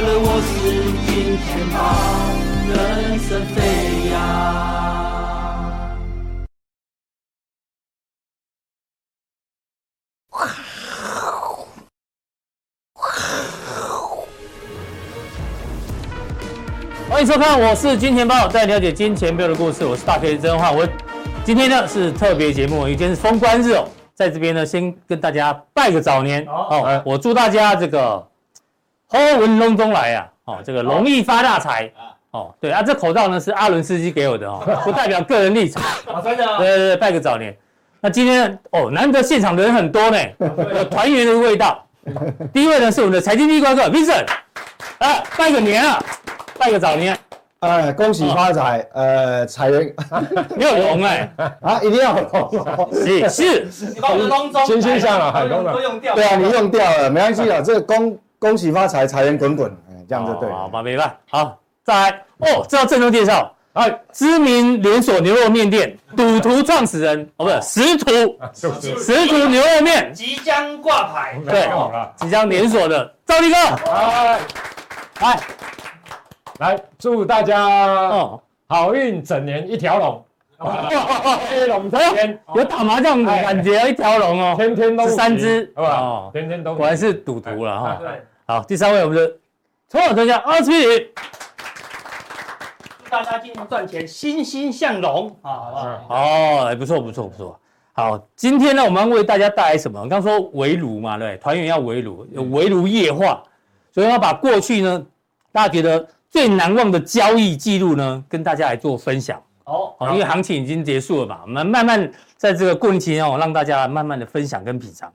了我是金钱豹，人生飞扬。欢迎收看，我是金钱豹，带你了解金钱豹的故事。我是大 K 曾焕我。今天呢是特别节目，今天是封关日哦，在这边呢先跟大家拜个早年哦，哦。我祝大家这个好运龙中来啊，哦，这个容易发大财哦。对啊，这口罩呢是阿伦斯基给我的哦，不代表个人立场。真的？对对对，拜个早年。那今天哦，难得现场的人很多呢，有团圆的味道。第一位呢是我们的财经第一怪客 Vincent，啊，拜个年啊！拜个早年，哎，恭喜发财，哦、呃，财源 没有龙哎，啊，一定要龙，是是，你把我的龙中，欣欣向荣，很多都用掉，对啊，你用掉了，没关系啊，这个恭恭喜发财，财源滚滚，这样就对了，好吧，明白，好，再来，哦，这要郑重介绍，哎，知名连锁牛肉面店赌徒创始人，哦，不是，食徒，食徒。牛肉面。即将挂牌，对，即将连锁的赵立哥，哎，来。来祝大家哦，好运整年一条龙，黑龙江天有打麻将感觉，一条龙哦，天天都三只，哦，天天都果然是赌徒了哈。对，好，第三位我们的抽奖专家阿司匹林，祝大家今年赚钱，欣欣向荣啊，好？哦，哎，不错不错不错。好，今天呢，我们要为大家带来什么？我刚说围炉嘛，对，团圆要围炉，有围炉夜话，所以要把过去呢，大家觉得。最难忘的交易记录呢，跟大家来做分享哦。因为行情已经结束了嘛，我们慢慢在这个过程期间哦，让大家慢慢的分享跟品尝。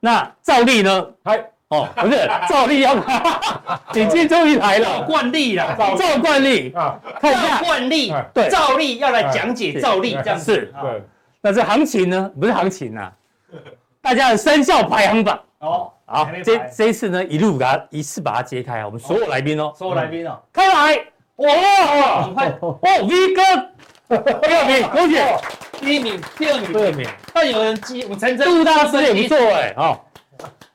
那照例呢？还哦，不是兆立要，你今天终于来了，惯例啦，照惯例。啊，看一下。惯例，对，兆立要来讲解兆立这样子。对，那这行情呢？不是行情啊，大家的生肖排行榜。哦。好，这这一次呢，一路给它一次把它揭开啊！我们所有来宾哦，所有来宾哦，开来，哇，你快，哦，V 哥，第二名，恭喜，第一名，第二名，第二名，但有人记，我陈真，杜大师也不错哎，好，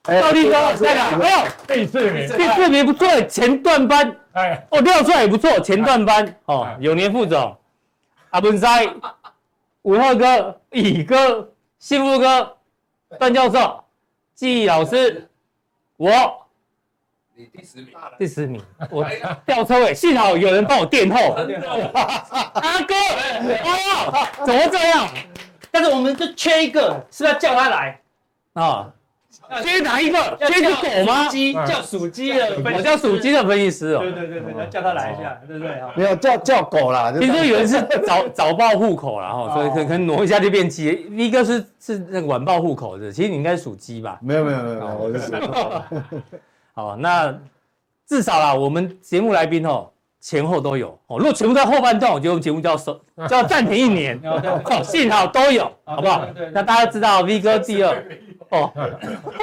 兆立哥，再来，没有，第四名，第四名不错，前段班，哎，哦，廖帅也不错，前段班，哦，永年副总，阿文塞，五号哥，乙哥，幸福哥，段教授。季老师，我，你第十名，第十名，我吊车尾，幸好有人帮我垫后。阿哥，哦，怎么这样？但是我们就缺一个，是不是要叫他来？啊？缺哪一个？缺只狗吗？鸡叫属鸡的，我叫属鸡的分析师哦。对对对对，叫他来一下，对不对？没有叫叫狗啦，听说有人是早 早报户口啦，哈，所以可可能挪一下就变鸡。一个是是那个晚报户口的，其实你应该属鸡吧？没有没有没有，我是。好，那至少啦，我们节目来宾哦，前后都有哦。如果全部在后半段，我觉得我们节目就要收，就要暂停一年。哦，幸好都有，好不好？那大家知道 V 哥第二。哦，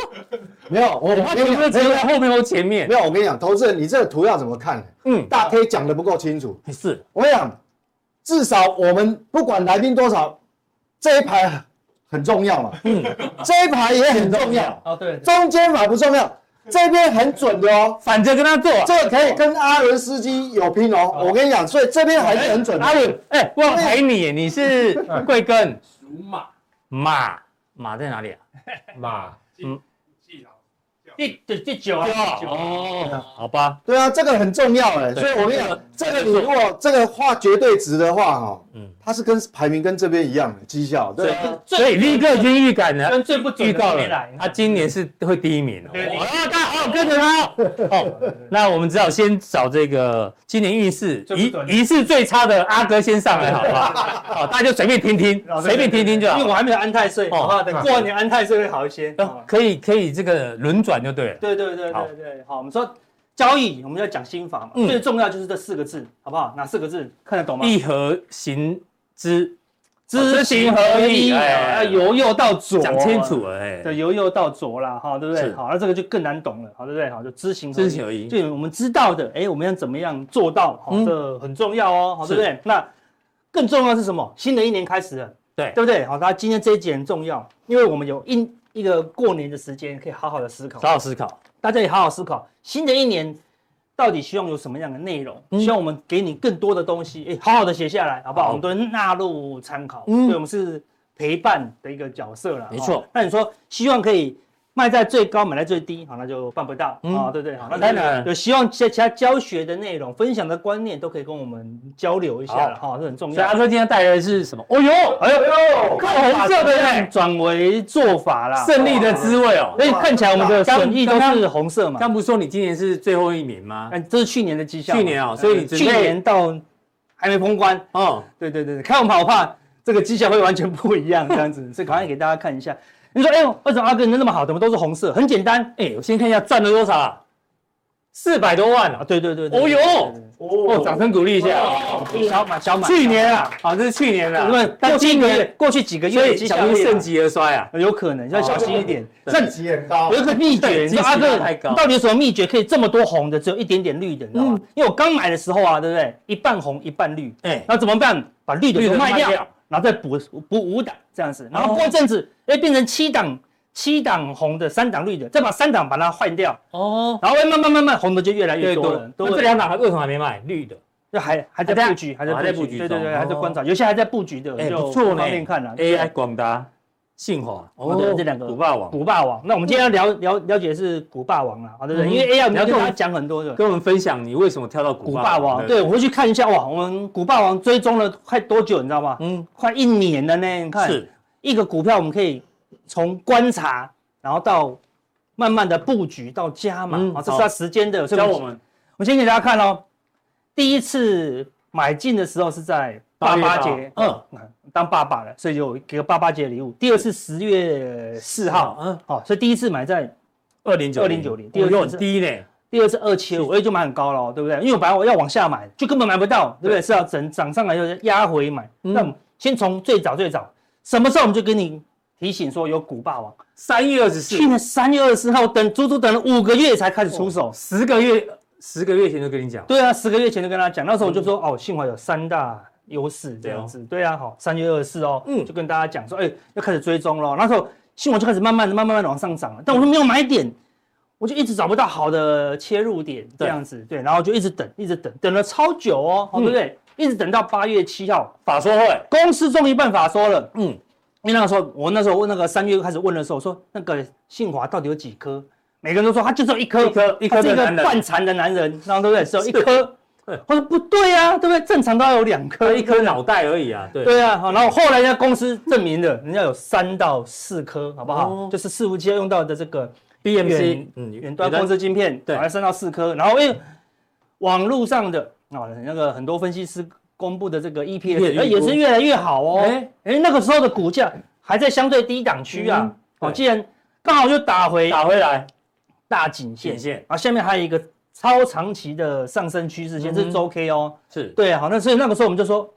没有，我我你们只有在后面或前面。没有，我跟你讲，投资人，你这个图要怎么看？嗯，大 K 讲的不够清楚。是，我跟你讲，至少我们不管来宾多少，这一排很重要嘛。嗯，这一排也很重要。哦，对，中间嘛不重要，这边很准的哦。反着跟他做，这个可以跟阿伦斯基有拼哦。我跟你讲，所以这边还是很准。阿伦，哎，我陪你，你是贵庚？属马。马，马在哪里啊？马，嗯，第第第九啊，哦，好吧，对啊，这个很重要哎，所以我跟你讲，这个你如果这个画绝对值的话哈，嗯，它是跟排名跟这边一样的绩效，对，所以立刻已经预感了，跟最不预告了，他今年是会第一名哦，啊，大家好好跟着他。哦，那我们只好先找这个今年运势一一次最差的阿哥先上来，好不好？好，大家就随便听听，随便听听就好，因为我还没有安太岁，好不好？等过完年安太岁会好一些，可以可以这个轮转就对了，对对对对对，好，我们说。交易，我们要讲心法嘛，嗯、最重要就是这四个字，好不好？哪四个字？看得懂吗？一和行之，知行合一，哎，由右到左，讲清楚了，哎，对，由右到左啦，哈，对不对？好，那这个就更难懂了，好，对不对？好，就知行知行合一，就我们知道的，哎，我们要怎么样做到？好，这、嗯、很重要哦，好，对不对？那更重要是什么？新的一年开始了，对，对不对？好，那今天这一集很重要，因为我们有一一个过年的时间，可以好好的思考，好好思考，大家也好好思考，新的一年到底希望有什么样的内容？希望我们给你更多的东西，哎，好好的写下来，好不好？我们都纳入参考，嗯，对，我们是陪伴的一个角色了，没错。那你说希望可以。卖在最高，买在最低，好，那就办不到啊、嗯哦，对对，好，那当然有希望其其他教学的内容、分享的观念都可以跟我们交流一下了，哈，这很重要。所以阿哥今天带来的是什么？哦呦，哎呦呦，看红色的耶，转为做法啦，胜利的滋味哦。所以看起来我们的损益都是红色嘛。刚不是说你今年是最后一名吗？哎，这是去年的绩效。去年啊，所以去年到还没封关哦。对对对，看我们好怕这个绩效会完全不一样，这样子，所以赶快给大家看一下。你说，哎呦，为什么阿哥你那么好，怎么都是红色？很简单，哎，我先看一下赚了多少啊，四百多万啊！对对对，哦哟，哦，掌声鼓励一下，小满小满，去年啊，好，这是去年的，因为但今年过去几个月小心盛极而衰啊，有可能要小心一点，盛极很高，有一个秘诀，你说阿哥到底有什么秘诀可以这么多红的，只有一点点绿的，你知道吗？因为我刚买的时候啊，对不对？一半红一半绿，哎，那怎么办？把绿的都卖掉。然后再补补五档这样子，然后过一阵子，哎，变成七档七档红的，三档绿的，再把三档把它换掉哦，然后慢慢慢慢红的就越来越多了。那这两档为什么还没卖？绿的，就还还在布局，还在布局，对对对，还在观察，有些还在布局的，就，不错呢。面看了，AI 广达。信华哦，对，这两个股霸王，股霸王。那我们今天要了了了解的是股霸王了，好，对不对？因为 AI 你要跟大家讲很多的，跟我们分享你为什么跳到股霸王。对，我会去看一下哇，我们股霸王追踪了快多久，你知道吗？嗯，快一年了呢。你看，是一个股票，我们可以从观察，然后到慢慢的布局到加码啊，这是它时间的。教我们，我先给大家看哦，第一次买进的时候是在。八八节，嗯，当爸爸了，所以就给个爸爸节礼物。第二次十月四号，嗯，好，所以第一次买在二零九二零九零，第二次很低呢，第二次二七五，哎，就买很高了，对不对？因为我本来我要往下买，就根本买不到，对。不对？是要整涨上来就压回买。那先从最早最早什么时候我们就给你提醒说有股霸王，三月二十四，去年三月二十四号，等足足等了五个月才开始出手，十个月十个月前就跟你讲，对啊，十个月前就跟他讲，那时候我就说哦，幸好有三大。优势这样子，对啊，好，三月二十四哦，嗯，就跟大家讲说，哎，要开始追踪了。那时候新闻就开始慢慢的、慢慢慢的往上涨了，但我说没有买点，我就一直找不到好的切入点，这样子，对，然后就一直等，一直等，等了超久哦，对不对？一直等到八月七号法说会，公司终于办法说了，嗯，因为那个时候我那时候问那个三月开始问的时候，说那个信华到底有几颗？每个人都说他就只有一颗，一颗，一颗，是一个半残的男人，然后对不对？只有一颗。我说不对呀，对不对？正常都要有两颗，一颗脑袋而已啊。对对啊，好，然后后来人家公司证明了，人家有三到四颗，好不好？就是伺服器要用到的这个 BMC，嗯，远端控制晶片，对，三到四颗。然后因为网络上的啊，那个很多分析师公布的这个 EPS，也是越来越好哦。哎哎，那个时候的股价还在相对低档区啊。哦，既然刚好就打回打回来大颈线线，然后下面还有一个。超长期的上升趋势线，这是周 K 哦，是。对，好，那所以那个时候我们就说，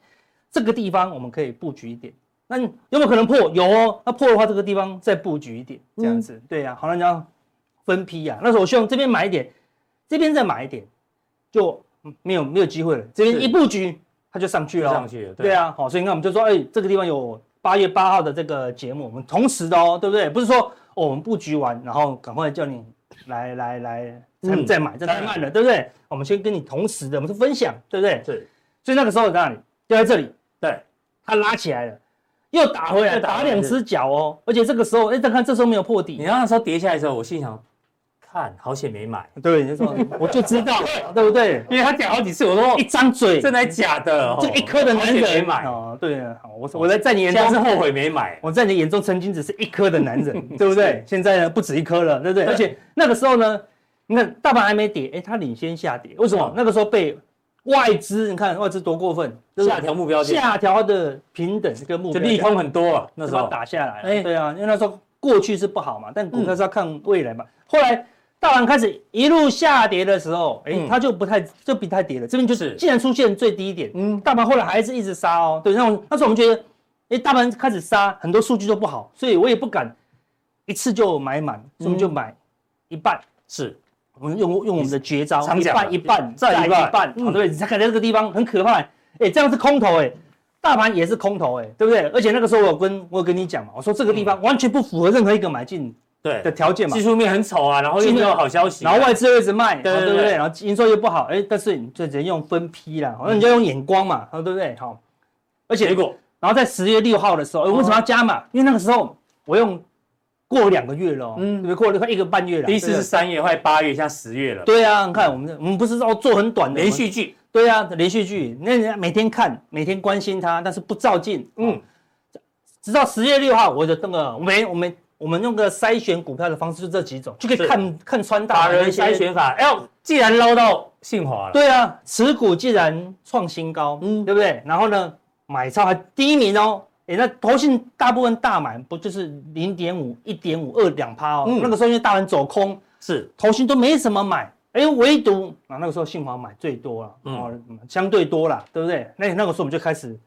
这个地方我们可以布局一点，那有没有可能破？有哦，那破的话，这个地方再布局一点，这样子，对呀，好，那你要分批呀，那时候我希望这边买一点，这边再买一点，就没有没有机会了，这边一布局它就上去了，上去了，对。啊，好，所以你看我们就说，哎，这个地方有八月八号的这个节目，我们同时的哦，对不对？不是说哦，我们布局完，然后赶快叫你来来来。再再买，这太慢了，对不对？我们先跟你同时的，我们是分享，对不对？对。所以那个时候在哪里？就在这里。对。它拉起来了，又打回来，打两只脚哦。而且这个时候，哎，再看这时候没有破底。你那时候跌下来的时候，我心想，看好险没买。对，你说 我就知道，对不对？因为他讲好几次，我说一张嘴，真的假的？这一颗的男人没买哦。对啊，我我在在你眼中是后悔没买。我在你眼中曾经只是一颗的男人，对不对？现在呢，不止一颗了，对不对？而且那个时候呢。你看大盘还没跌，哎，它领先下跌，为什么？那个时候被外资，你看外资多过分，下调目标价，下调的平等跟目标，就利空很多啊，那时候打下来，哎，对啊，因为那时候过去是不好嘛，但股票是要看未来嘛。后来大盘开始一路下跌的时候，哎，它就不太就不太跌了，这边就是。既然出现最低点，嗯，大盘后来还是一直杀哦，对，那那时候我们觉得，哎，大盘开始杀，很多数据都不好，所以我也不敢一次就买满，所以我们就买一半，是。我们用用我们的绝招，一半一半再一半，对？你才看在这个地方很可怕，哎，这样是空头，哎，大盘也是空头，哎，对不对？而且那个时候我有跟我有跟你讲嘛，我说这个地方完全不符合任何一个买进对的条件嘛，技术面很丑啊，然后又没有好消息，然后外资又一直卖，对对对，然后营收又不好，哎，但是你就只能用分批啦，那你就用眼光嘛，对不对？好，而且结果，然后在十月六号的时候，为什么要加码？因为那个时候我用。过两个月了，嗯，对不对？过了快一个半月了。第一次是三月，快八月，现在十月了。对啊，你看我们，我们不是说做很短的连续剧？对啊，连续剧，那人家每天看，每天关心他，但是不照进，嗯。直到十月六号，我的那个，我们我们我们用个筛选股票的方式，就这几种，就可以看看穿大人筛选法。哎呦，既然捞到信华了，对啊，持股既然创新高，嗯，对不对？然后呢，买超还第一名哦。哎，那投信大部分大买不就是零点五、一点五、二两趴哦？那个时候因为大盘走空，是投信都没什么买，哎，唯独啊那个时候信华买最多了，哦，相对多了，对不对？那那个时候我们就开始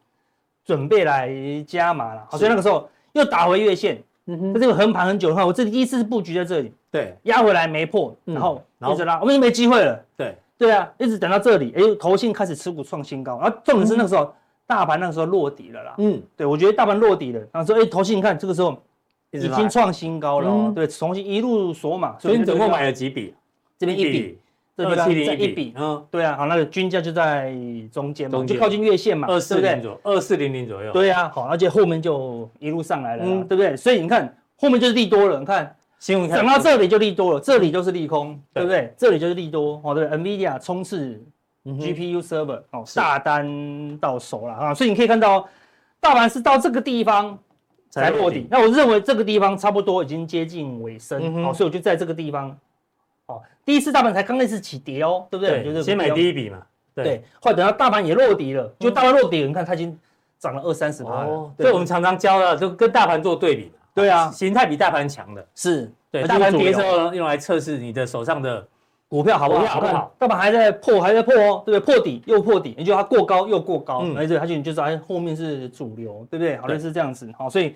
准备来加码了，所以那个时候又打回月线，嗯哼，这个横盘很久的话，我这第一次布局在这里，对，压回来没破，然后一直拉，我们就没机会了，对，对啊，一直等到这里，哎，投信开始持股创新高，然后重点是那个时候。大盘那个时候落底了啦，嗯，对，我觉得大盘落底了，然后说，哎，投信你看这个时候已经创新高了，对，重新一路锁码，所以你总共买了几笔？这边一笔，这边一比，嗯，对啊，好，那个均价就在中间嘛，就靠近月线嘛，二四零左右，二四零零左右，对啊，好，而且后面就一路上来了，对不对？所以你看后面就是利多了，你看新闻，讲到这里就利多了，这里就是利空，对不对？这里就是利多，好，对，NVIDIA 冲刺。GPU server 哦，大单到手了啊，所以你可以看到，大盘是到这个地方才落底。那我认为这个地方差不多已经接近尾声，好，所以我就在这个地方，哦，第一次大盘才刚开始起跌哦，对不对？就是先买第一笔嘛，对。后来等到大盘也落底了，就大盘落底了，你看它已经涨了二三十趴了。对，我们常常教的就跟大盘做对比嘛，对啊，形态比大盘强的，是对。大盘跌之后用来测试你的手上的。股票好不好？好不好？大盘还在破，还在破哦，对不对？破底又破底，也就它过高又过高，而且它就你就知道后面是主流，对不对？好像是这样子，好，所以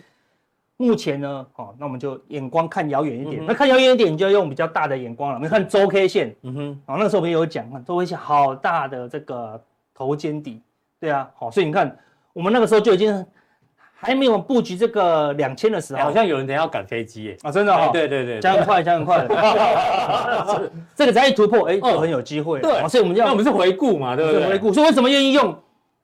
目前呢，哦，那我们就眼光看遥远一点。那看遥远一点，你就要用比较大的眼光了。我们看周 K 线，嗯哼，哦，那时候我们有讲，看周 K 线好大的这个头肩底，对啊，好，所以你看我们那个时候就已经。还没有布局这个两千的时候，好像有人等下要赶飞机耶！啊，真的哦，对对对，加很快，加很快。这个只要一突破，哎，就很有机会。对，所以我们要，那我们是回顾嘛，对不对？回顾，所以为什么愿意用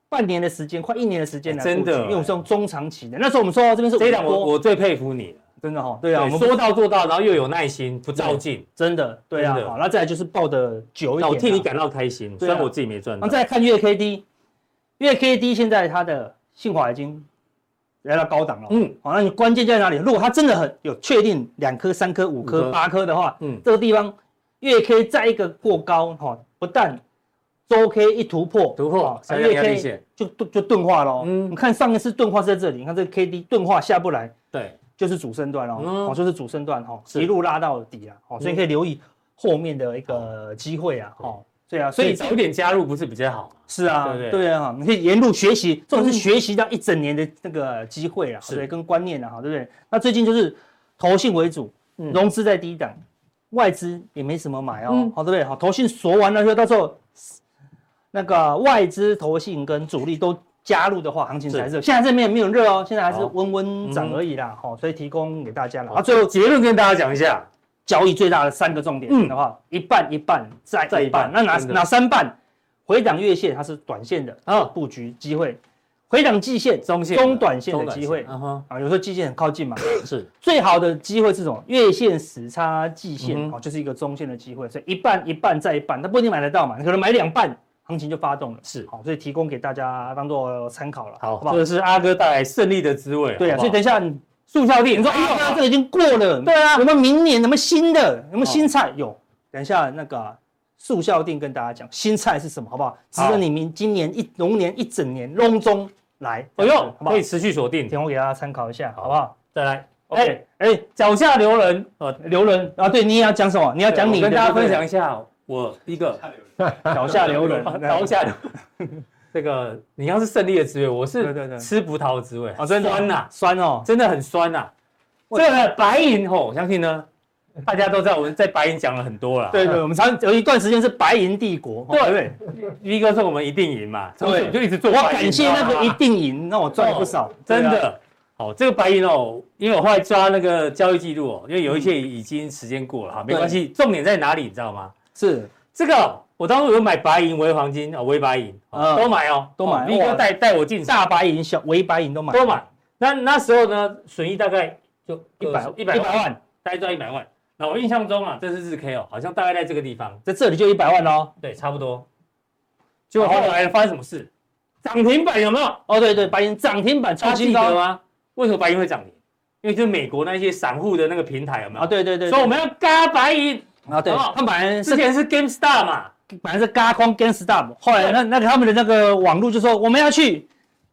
半年的时间，快一年的时间来？真的，因为我们是用中长期的。那时候我们说到这边是，这一档我我最佩服你了，真的哈。对啊，我们说到做到，然后又有耐心，不照进，真的。对啊，好，那再来就是抱的久一点，我替你感到开心，虽然我自己没赚。那再来看月 K D，月 K D 现在它的信华已经。来到高档了，嗯，好，那你关键在哪里？如果它真的很有确定两颗、三颗、五颗、八颗的话，嗯，这个地方月 K 再一个过高，哈，不但周 K 一突破，突破三，月 K 就就钝化了，嗯，你看上一次钝化是在这里，你看这个 K D 钝化下不来，对，就是主升段哦，哦，就是主升段哈，一路拉到底啊，哦，所以可以留意后面的一个机会啊，哦。对啊，所以早点加入不是比较好？是啊，对对？啊，你可以沿路学习，这种是学习到一整年的那个机会啊，对，跟观念啊，哈对不对？那最近就是投信为主，融资在低档，外资也没什么买哦，好对不对？好，投信锁完了之后，到时候那个外资、投信跟主力都加入的话，行情才热。现在这边没有热哦，现在还是温温涨而已啦，好，所以提供给大家了。好，最后结论跟大家讲一下。交易最大的三个重点的话，一半一半再一半，那哪哪三半？回档月线它是短线的啊，布局机会；回档季线中线、中短线的机会。啊，有时候季线很靠近嘛，是。最好的机会是什么？月线死叉季线哦，就是一个中线的机会，所以一半一半再一半，它不一定买得到嘛，你可能买两半，行情就发动了，是好，所以提供给大家当做参考了，好，这个是阿哥带来胜利的滋味，对啊，所以等一下。速效定，你说哎呀，这个已经过了，对啊，有没有明年？有没有新的？有没有新菜？有，等一下那个速效定跟大家讲新菜是什么，好不好？值得你明今年一龙年一整年隆中来，哎呦，可以持续锁定，提供给大家参考一下，好不好？再来，哎哎，脚下留人，呃，留人啊，对，你也要讲什么？你要讲你跟大家分享一下，我一个脚下留人，脚下留。这个你要是胜利的滋味，我是吃葡萄的滋味啊，真的酸呐，酸哦，真的很酸呐。这个白银吼，我相信呢，大家都知道我们在白银讲了很多了。对对，我们常有一段时间是白银帝国。对对一哥说我们一定赢嘛，对，就一直做。我感谢那个一定赢，让我赚了不少，真的。好，这个白银哦，因为我后来抓那个交易记录哦，因为有一些已经时间过了哈，没关系。重点在哪里，你知道吗？是这个，我当初有买白银、微黄金啊、微白银，都买哦，都买。你哥带带我进大白银、小微白银都买，都买。那那时候呢，损益大概就一百一百万，大概赚一百万。那我印象中啊，这是日 K 哦，好像大概在这个地方，在这里就一百万哦。对，差不多。结果后来发生什么事？涨停板有没有？哦，对对，白银涨停板超新高吗？为什么白银会涨停？因为就是美国那些散户的那个平台有没有？啊，对对对。所以我们要嘎白银啊，对。他本来之前是 GameStar 嘛，本来是嘎空 GameStar，后来那那个他们的那个网络就说我们要去。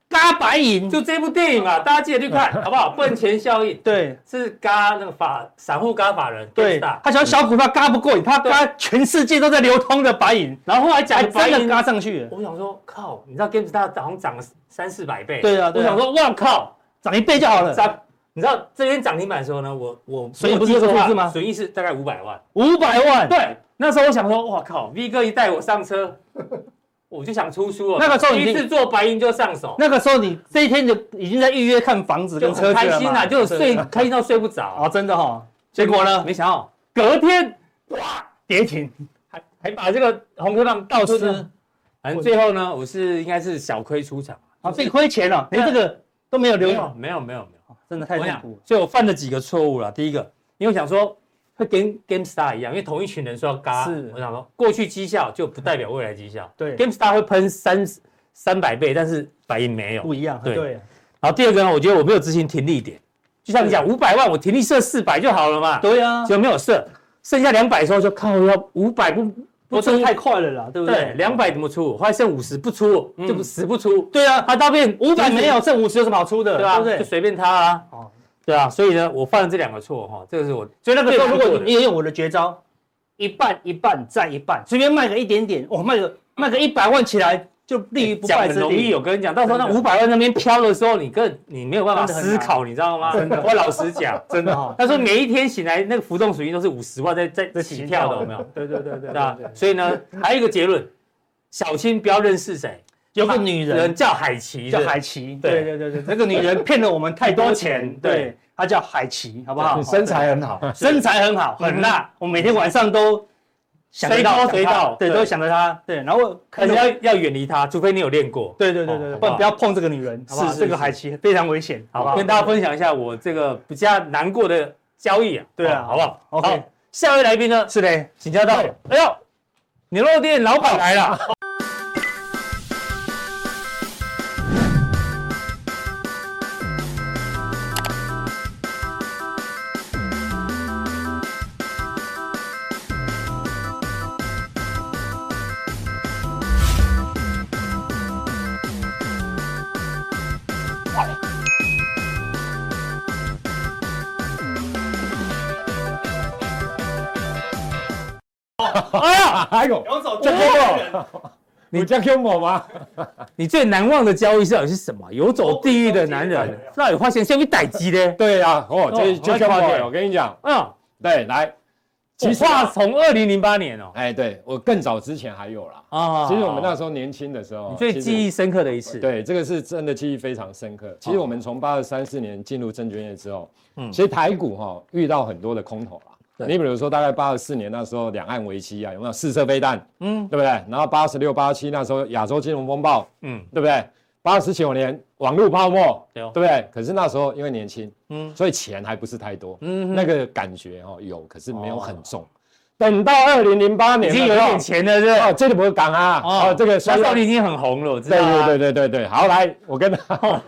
嘎白银。就这部电影嘛，大家记得去看，好不好？笨钱效应，对，是嘎那个法散户嘎法人，对，他想小股票嘎不过瘾，他嘎全世界都在流通的白银，然后后来讲真的嘎上去，我想说靠，你知道 GameStop 早上涨了三四百倍，对啊，我想说哇靠，涨一倍就好了，涨，你知道这边涨停板的时候呢，我我损益不是这个数字吗？损益是大概五百万，五百万，对，那时候我想说哇靠，V 哥一带我上车。我就想出书了。那个时候你第一次做白银就上手。那个时候你这一天就已经在预约看房子跟车子了。开心啊，就睡开心到睡不着啊，真的哈。结果呢？没想到隔天哇跌停，还还把这个红 K 棒倒吃。反正最后呢，我是应该是小亏出场啊，自己亏钱了，连这个都没有留。没有没有没有，真的太痛苦。所以我犯了几个错误了。第一个，因为我想说。会跟 GameStar 一样，因为同一群人说要嘎，是我想说，过去绩效就不代表未来绩效。对，GameStar 会喷三三百倍，但是白银没有，不一样。对。对然后第二个呢，我觉得我没有执行停利点，就像你讲五百万，我停利设四百就好了嘛。对啊，就没有设，剩下两百的时候就靠要五百不不出太快了啦，对不对？两百怎么出？后来剩五十不出，就不死不出。对啊，它到变五百没有，剩五十有什么好出的？对吧？就随便他啊。对啊，所以呢，我犯了这两个错哈，这个是我，所以那个时候如果你也用我的绝招，一半一半再一半，随便卖个一点点，哦，卖个卖个一百万起来就立于不败之地。容易，我跟你讲，到时候那五百万那边飘的时候，你更你没有办法思考，你知道吗？真的，我老实讲，真的哈。他说每一天醒来那个浮动属性都是五十万在在在起跳的，有没有？对对对对，对吧？所以呢，还有一个结论，小心不要认识谁。有个女人叫海琪，叫海琪。对对对对，那个女人骗了我们太多钱。对，她叫海琪，好不好？身材很好，身材很好，很辣。我每天晚上都随到谁到，对，都想着他。对，然后可能要要远离他，除非你有练过。对对对对，不不要碰这个女人，好不好？这个海奇非常危险，好不好？跟大家分享一下我这个比较难过的交易啊。对啊，好不好？OK，下一位来宾呢？是的，请教到。哎呦，牛肉店老板来了。呀，还有，这 个你叫 Q 某吗？你最难忘的交易到底是什么？游走地狱的男人，那有发现下面待机的？对呀，哦，就就叫我跟你讲，嗯，对，来，其实话从二零零八年哦，哎，对我更早之前还有啦。啊。其实我们那时候年轻的时候，你最记忆深刻的一次，对，这个是真的记忆非常深刻。其实我们从八二三四年进入证券业之后，嗯，其实台股哈遇到很多的空头啦。你比如说，大概八十四年那时候，两岸危机啊，有没有试射飞弹？嗯，对不对？然后八十六、八十七那时候亚洲金融风暴，嗯，对不对？八十九年网络泡沫，对不对？可是那时候因为年轻，嗯，所以钱还不是太多，嗯，那个感觉哦有，可是没有很重。等到二零零八年，已经有点钱了，是哦，这里不是港啊，哦，这个那时候已经很红了，我知道。对对对对对对，好，来，我跟他，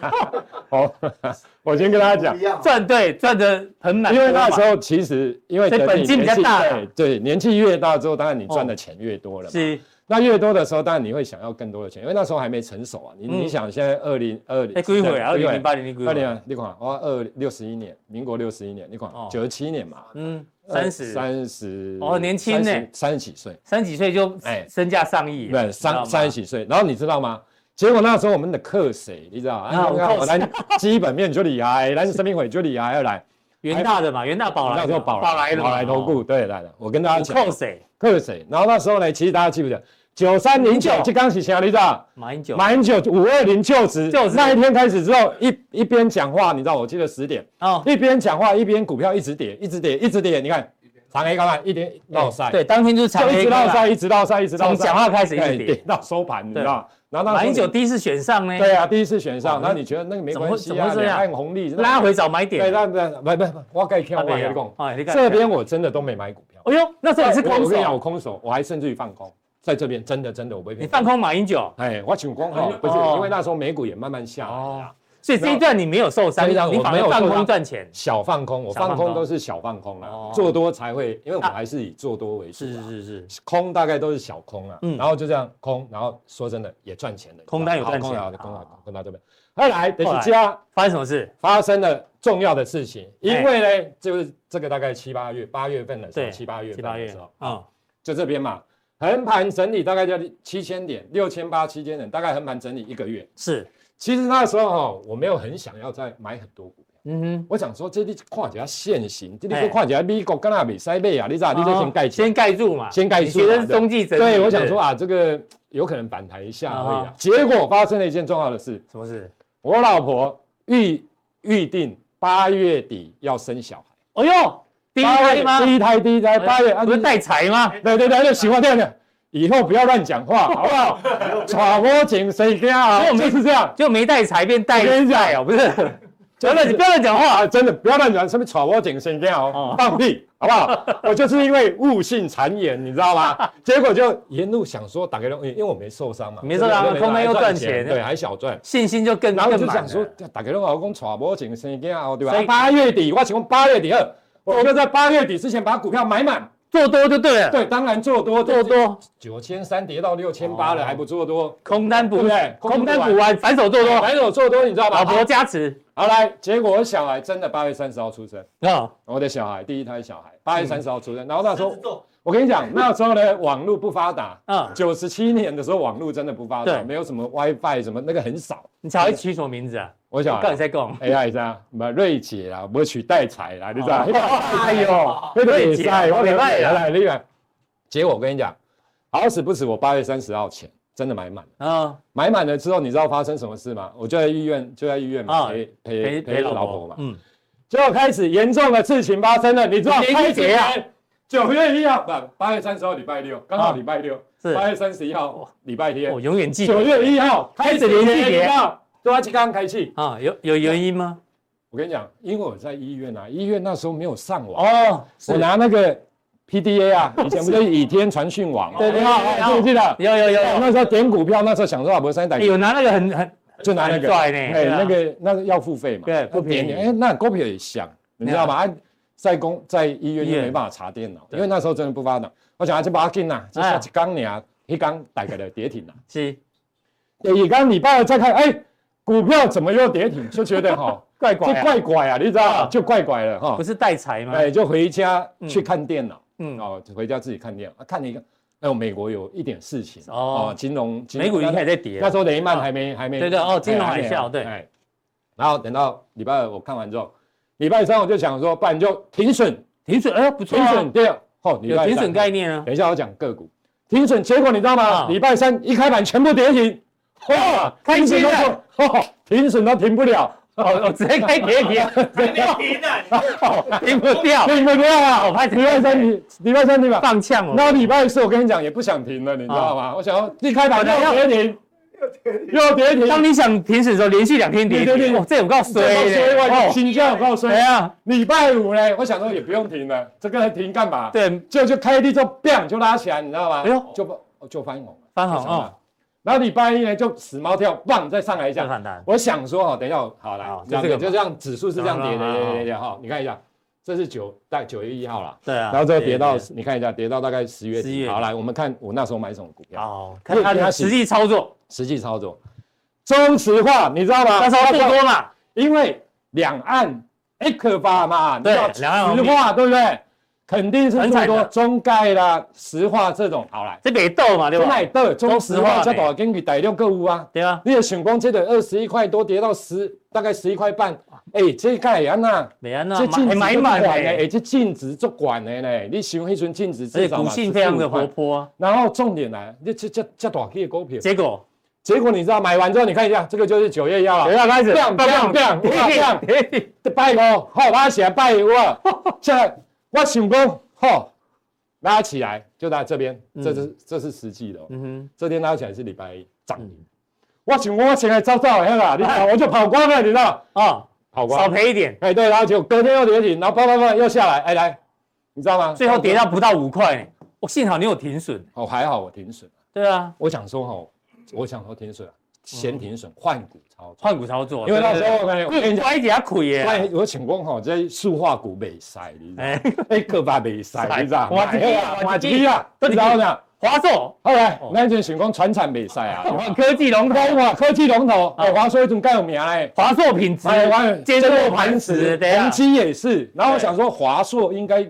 好 我先跟大家讲，赚对赚的很满，因为那时候其实因为本金比较大，对，年纪越大之后，当然你赚的钱越多了，是。那越多的时候，当然你会想要更多的钱，因为那时候还没成熟啊。你你想，现在二零二零，哎？二零零八年，二零你看，我二六十一年，民国六十一年，你看九十七年嘛，嗯，三十，三十，哦，年轻呢，三十几岁，三十几岁就哎，身价上亿，对，三三十几岁，然后你知道吗？结果那时候我们的克谁，你知道啊？我来基本面就厉害，来生命会就厉害，要来。元大的嘛，元大宝来，那时候宝宝来的，宝来投顾，对，来的。我跟大家讲，扣谁？扣谁？然后那时候呢，其实大家记不记得？九三零九，这刚起谁你知道？马英九，马英九五二零就职，就职那一天开始之后，一一边讲话，你知道，我记得十点，哦，一边讲话一边股票一直跌，一直跌，一直跌，你看。长黑高盘一点落赛，对，当天就是长黑落赛，一直落赛，一直到从讲话开始一直跌到收盘，你知道？然后马英九第一次选上呢？对啊，第一次选上，那你觉得那个没关系啊？两岸红利拉回找买点。对，那那不不，我该跳我跟你讲，这边我真的都没买股票。哎呦，那时候你是空手？我跟你讲，我空手，我还甚至于放空，在这边真的真的我不会骗你。你放空马英九？哎，我请空哦，不是，因为那时候美股也慢慢下来。所以这一段你没有受伤，你反而放空赚钱，小放空，我放空。都是小放空啊，做多才会，因为我们还是以做多为主，是是是是，空大概都是小空啊，然后就这样空，然后说真的也赚钱的，空单有赚钱，空啊空到这边，后来等一下发生什么事？发生了重要的事情，因为呢，就是这个大概七八月八月份的时候，七八月七八月的时候啊，就这边嘛，横盘整理大概就七千点，六千八七千点，大概横盘整理一个月是。其实那时候哈，我没有很想要再买很多股票。嗯哼，我想说这里看起来现行，这里说看起来美国跟那比塞贝啊，你知道？你就先盖先盖住嘛，先盖住。觉得是中继整理。对，我想说啊，这个有可能反弹一下而已。结果发生了一件重要的事。什么事？我老婆预预定八月底要生小孩。哎呦，第一胎吗？第一胎，第一胎，八月不是带财吗？对对对，就喜欢这样的。以后不要乱讲话，好不好？揣摩请谁听啊？就没是这样，就没带财变带财哦，不是？真的，你不要乱讲话，真的不要乱讲，什么揣摩请谁听哦？放屁，好不好？我就是因为误信谗言，你知道吗？结果就沿路想说打给龙，因为我没受伤嘛，没受伤，空单又赚钱，对，还小赚，信心就更然后就想说打给龙老公揣摩请谁听哦，对吧？八月底，我请问八月底二，我要在八月底之前把股票买满。做多就对了，对，当然做多，做多。九千三跌到六千八了，还不做多，空单补，对，空单补完，反手做多，反手做多，你知道吧？老婆加持，好来，结果我小孩真的八月三十号出生。啊，我的小孩第一胎小孩八月三十号出生，然后那时候我跟你讲，那时候呢网络不发达，嗯，九十七年的时候网络真的不发达，没有什么 WiFi 什么那个很少。你小孩取什么名字啊？我小孩刚才在讲 AI 是啊，什么瑞姐啦，我取代财啦，你知道？哎呦，瑞姐，我礼拜来你看。结果我跟你讲，好死不死，我八月三十号前真的买满了啊！买满了之后，你知道发生什么事吗？我就在医院，就在医院，陪陪陪老婆嘛。嗯，结果开始严重的事情发生了，你知道？开节啊，九月一号不，八月三十号礼拜六，刚好礼拜六是八月三十一号礼拜天，我永远记。九月一号开始连续节，都要刚开始啊？有有原因吗？我跟你讲，因为我在医院啊，医院那时候没有上网哦，我拿那个。PDA 啊，以前不是倚天传讯网吗？对对，记不记得？有有有，那时候点股票，那时候想说啊，不是三代。有拿那个很很，就拿那个，哎，那个那个要付费嘛，对，不便宜。哎，那股票也香，你知道吗？在公在医院又没办法查电脑，因为那时候真的不发达。我想啊，这把劲呐，这下一刚年一刚大概的跌停了。是，一刚礼拜二再看，哎，股票怎么又跌停？就觉得哈，怪怪，就怪怪啊，你知道？就怪怪了哈。不是带财吗？哎，就回家去看电脑。嗯。哦，回家自己看电脑，看了一个，哎呦，美国有一点事情哦，金融，美股应该在跌，那时候雷曼还没还没，对对哦，金融海啸对，然后等到礼拜二我看完之后，礼拜三我就想说，不然就停损，停损，哎不错，停损对，哦，有停损概念啊，等一下我讲个股，停损结果你知道吗？礼拜三一开盘全部跌停，哇，开心的，停损都停不了。哦，我直接开跌停，停啊，停不掉，停不掉啊！我怕礼拜三你礼拜三你把放枪哦。那礼拜四我跟你讲也不想停了，你知道吗？我想要一开盘就跌停，又跌停。当你想停止的时候，连续两天跌停，哇，这有够衰的，新疆有够衰。对啊，礼拜五呢，我想说也不用停了，这个停干嘛？对，就就开低之后，bang 就拉起来，你知道吗？哎呦，就不就翻红了，翻红啊！然后礼拜一呢，就死猫跳，棒再上来一下。我想说哦，等一下，好来，就这个，就这样，指数是这样跌的，跌跌跌哈。你看一下，这是九大九月一号了。对啊。然后这个跌到，你看一下，跌到大概十月底。好来，我们看我那时候买什么股票。哦。看它实际操作。实际操作。中石化，你知道吗？那时候不多嘛，因为两岸 A 克发嘛，对，两岸石化对不对？肯定是最多中概啦、石化这种好来，这北斗嘛对吧？买豆中石化这多根据大量购物啊，对啊。你有想讲这个二十一块多跌到十，大概十一块半，哎，这盖安呐，没安呐，这净值买满的，哎，这净值足管的呢，你想那阵净值至少股性非常的活泼。然后重点来，你这这这大批的股票，结果？结果你知道买完之后，你看一下，这个就是九月一号，九月开始，这样这样这样这样，拜五好拉起来拜五，现在我想讲好。拉起来就在这边，这是这是实际的。嗯哼，这天拉起来是礼拜一涨停。我请我现在照照一下，你看 我就跑光了，你知道啊？跑光，少赔一点。哎，对，然后就隔天又跌停，然后啪啪啪又下来，哎来，你知道吗？最后跌到不到五块，我幸好你有停损。哦，还好我停损。对啊，我想说哈，我想说停损，先停损换股操作，换股操作，因为那时候我跟你讲，一点亏耶。乖，我请问哈，这塑化股未塞，你知道？哎，可怕未塞，你知道？哇机啊，哇机啊，知道吗？华硕，后来那阵想讲传产未塞啊，科技龙头嘛，科技龙头，哎，华硕一种盖有名嘞，华硕品质，哎，坚若磐石，宏基也是。然后我想说华硕应该。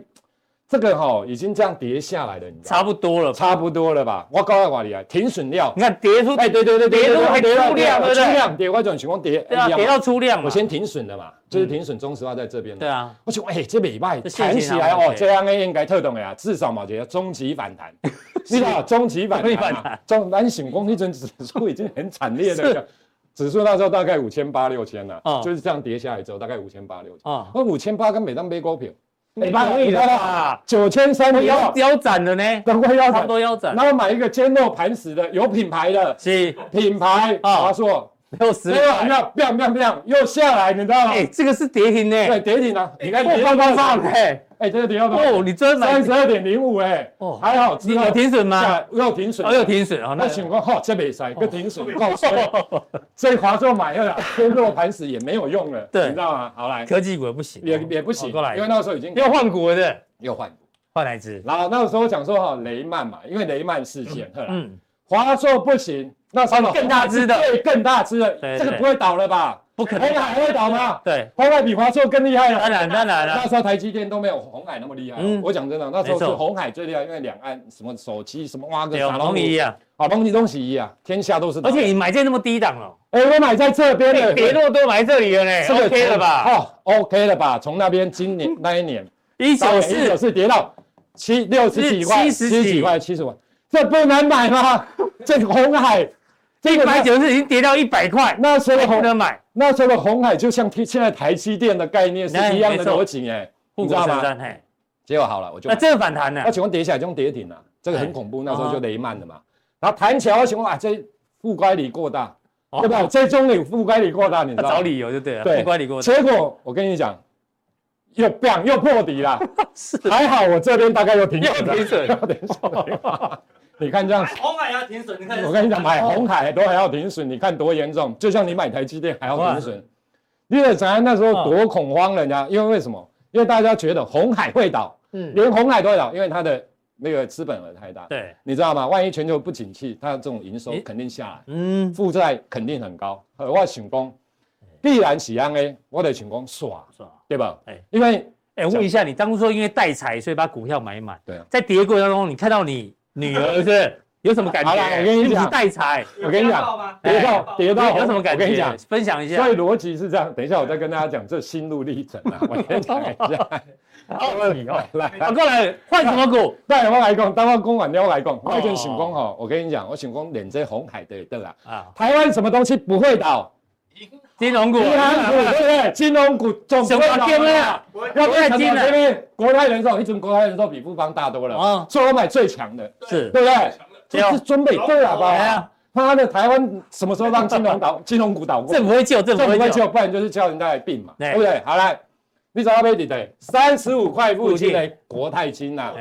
这个哈已经这样跌下来了，你？差不多了，差不多了吧？我告诉你啊，停损料，你看跌出，哎，对对对，跌出还出量，对不对？出量跌，我这种情况跌，对啊，跌到出量，我先停损的嘛，就是停损中石化在这边。对啊，我想，哎，这礼拜弹起来哦，这样的应该特懂的呀，至少嘛，觉得中级反弹，你知道中级反弹，中南醒光那阵指数已经很惨烈的，指数那时候大概五千八六千了，就是这样跌下来之后，大概五千八六千，啊，那五千八跟每张杯股票。没办法了，九千三腰腰斩了呢，等会腰斩，多腰斩。然后买一个坚若磐石的，有品牌的，是。品牌啊，华硕，六十，没有，没有，不要，不要，不要，又下来，你知道吗？哎，这个是跌停呢，对，跌停啊，你看，跌到多少？哎，哎，这个跌到多少？哦，你真买三十二点零五，哎，哦，还好，你有停损吗？有停损，哦，有停损啊，那情况好，这没塞，个停损够衰，所以华硕买了，天若磐石也没有用了，对，你知道吗？好来，科技股也不行，也也不行，过来，因为那时候已经要换股了，对。又换换来只，然后那个时候讲说哈雷曼嘛，因为雷曼事件，嗯，华硕不行，那时候更大支的，对，更大支的，这个不会倒了吧？不可能，红海会倒吗？对，红海比华硕更厉害了，当然当然了，那时候台积电都没有鸿海那么厉害。我讲真的，那时候是红海最厉害，因为两岸什么手机什么挖个啥东西啊，好东西东西一样，天下都是。而且你买在那么低档了，哎，我买在这边的，跌落都买这里了呢，OK 了吧？哦，OK 了吧？从那边今年那一年一九四一九四跌到。七六十几块，七十几块，七十万，这不能买吗？这红海，这个买九是已经跌到一百块，那时候不能买。那时候的红海就像现在台积电的概念是一样的逻辑哎，你知道吗？结果好了，我就那这个反弹呢？那请问跌下来就跌停了，这个很恐怖。那时候就雷曼的嘛，然后弹起来，我请问啊，这负乖离过大，对吧？这中有负乖离过大，你知道？找理由就对了，负乖离过大。结果我跟你讲。又变又破底了，是还好我这边大概又停损，停损，要停损。你看这样，红海要停损，你看。我跟你讲，买红海都还要停损，你看多严重。就像你买台积电还要停损，因为咱那时候多恐慌，人家因为为什么？因为大家觉得红海会倒，嗯，连红海都会倒，因为它的那个资本额太大，对，你知道吗？万一全球不景气，它的这种营收肯定下来，嗯，负债肯定很高。我想讲，必然是安诶，我得想讲耍耍。对吧？哎，因为哎，问一下你，当初说因为带财，所以把股票买满。对啊，在跌过程当中，你看到你女儿是有什么感觉？好了，我跟你讲，带财，我跟你讲，跌到跌到有什么感觉？我跟你讲，分享一下。所以逻辑是这样，等一下我再跟大家讲这心路历程啊。我先讲一下。好，你来，来，过来换什么股？带我来讲，当我讲完了我来讲。我就想讲哈，我跟你讲，我想讲连这红海的对啦。啊，台湾什么东西不会倒？金融股，银行股对不对？金融股总不会倒了。要不然这边国泰人寿，一直国泰人寿比富邦大多了啊，所以我买最强的，是对不对？这是中美对了吧？他的台湾什么时候让金融倒？金融股倒过？这不会救，这不会救，不然就是叫人家来并嘛，对不对？好来，你找到没底的？三十五块附近的国泰金呐，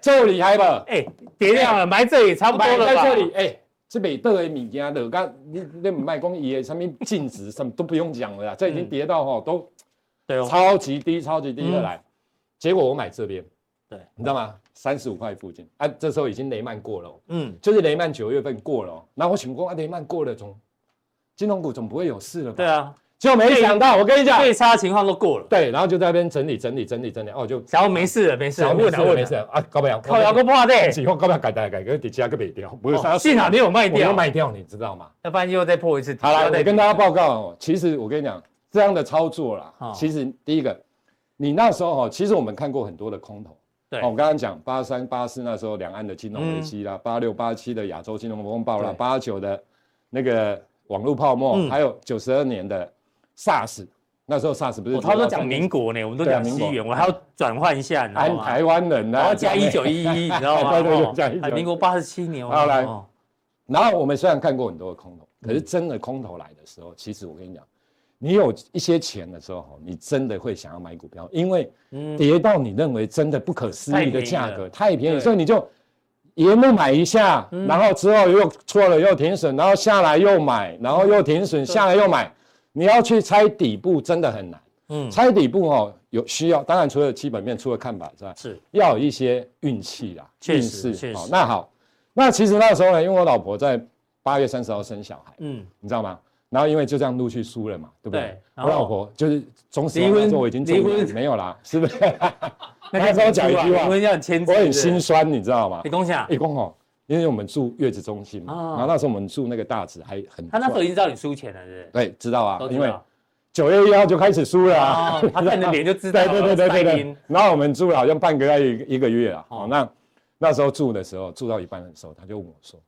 这里还不？哎，跌掉了，埋这里差不多了吧？在这里，哎。这美德的物件的，刚你你卖讲伊的什么净值什么都不用讲了啦，这已经跌到吼都超级低，超级低的来。结果我买这边，对，你知道吗？三十五块附近，啊，这时候已经雷曼过了，嗯，就是雷曼九月份过了，然后我请问啊，雷曼过了，总金融股总不会有事了吧？对啊，就没想到，我跟你讲，最差情况都过了。对，然后就在那边整理整理整理整理，哦，就然后没事了，没事了，没事了，没事。了啊，高不了，靠，要个破的，以后高不了改改改，给底下个北掉，不是，幸好你有卖掉，卖掉，你知道吗？要不然又再破一次。好了，我跟大家报告哦，其实我跟你讲，这样的操作啦，其实第一个，你那时候哈，其实我们看过很多的空头，对，我刚刚讲八三八四那时候两岸的金融危机啦，八六八七的亚洲金融风暴啦，八九的那个网络泡沫，还有九十二年的。SARS 那时候 SARS 不是，他都讲民国呢，我们都讲西元，我还要转换一下，安台湾人呢，然后加一九一一，你知道吗？对对对，加一九。民国八十七年，好来，然后我们虽然看过很多的空头，可是真的空头来的时候，其实我跟你讲，你有一些钱的时候，你真的会想要买股票，因为跌到你认为真的不可思议的价格，太便宜，所以你就沿路买一下，然后之后又错了又停损，然后下来又买，然后又停损，下来又买。你要去猜底部真的很难，嗯，猜底部哦有需要，当然除了基本面、除了看法之外，是要有一些运气啦，运势。确实，那好，那其实那时候呢，因为我老婆在八月三十号生小孩，嗯，你知道吗？然后因为就这样陆续输了嘛，对不对？我老婆就是终身离婚，我已经离婚没有啦，是不是？那时候讲一句话，我很心酸，你知道吗？你恭喜啊！你恭喜。因为我们住月子中心嘛，然后那时候我们住那个大子还很，他那时候已经知道你输钱了，是对，知道啊，因为九月一号就开始输了啊，他看着脸就知道。对对对对对。然后我们住了好像半个月一一个月啊，哦，那那时候住的时候住到一半的时候，他就问我说：“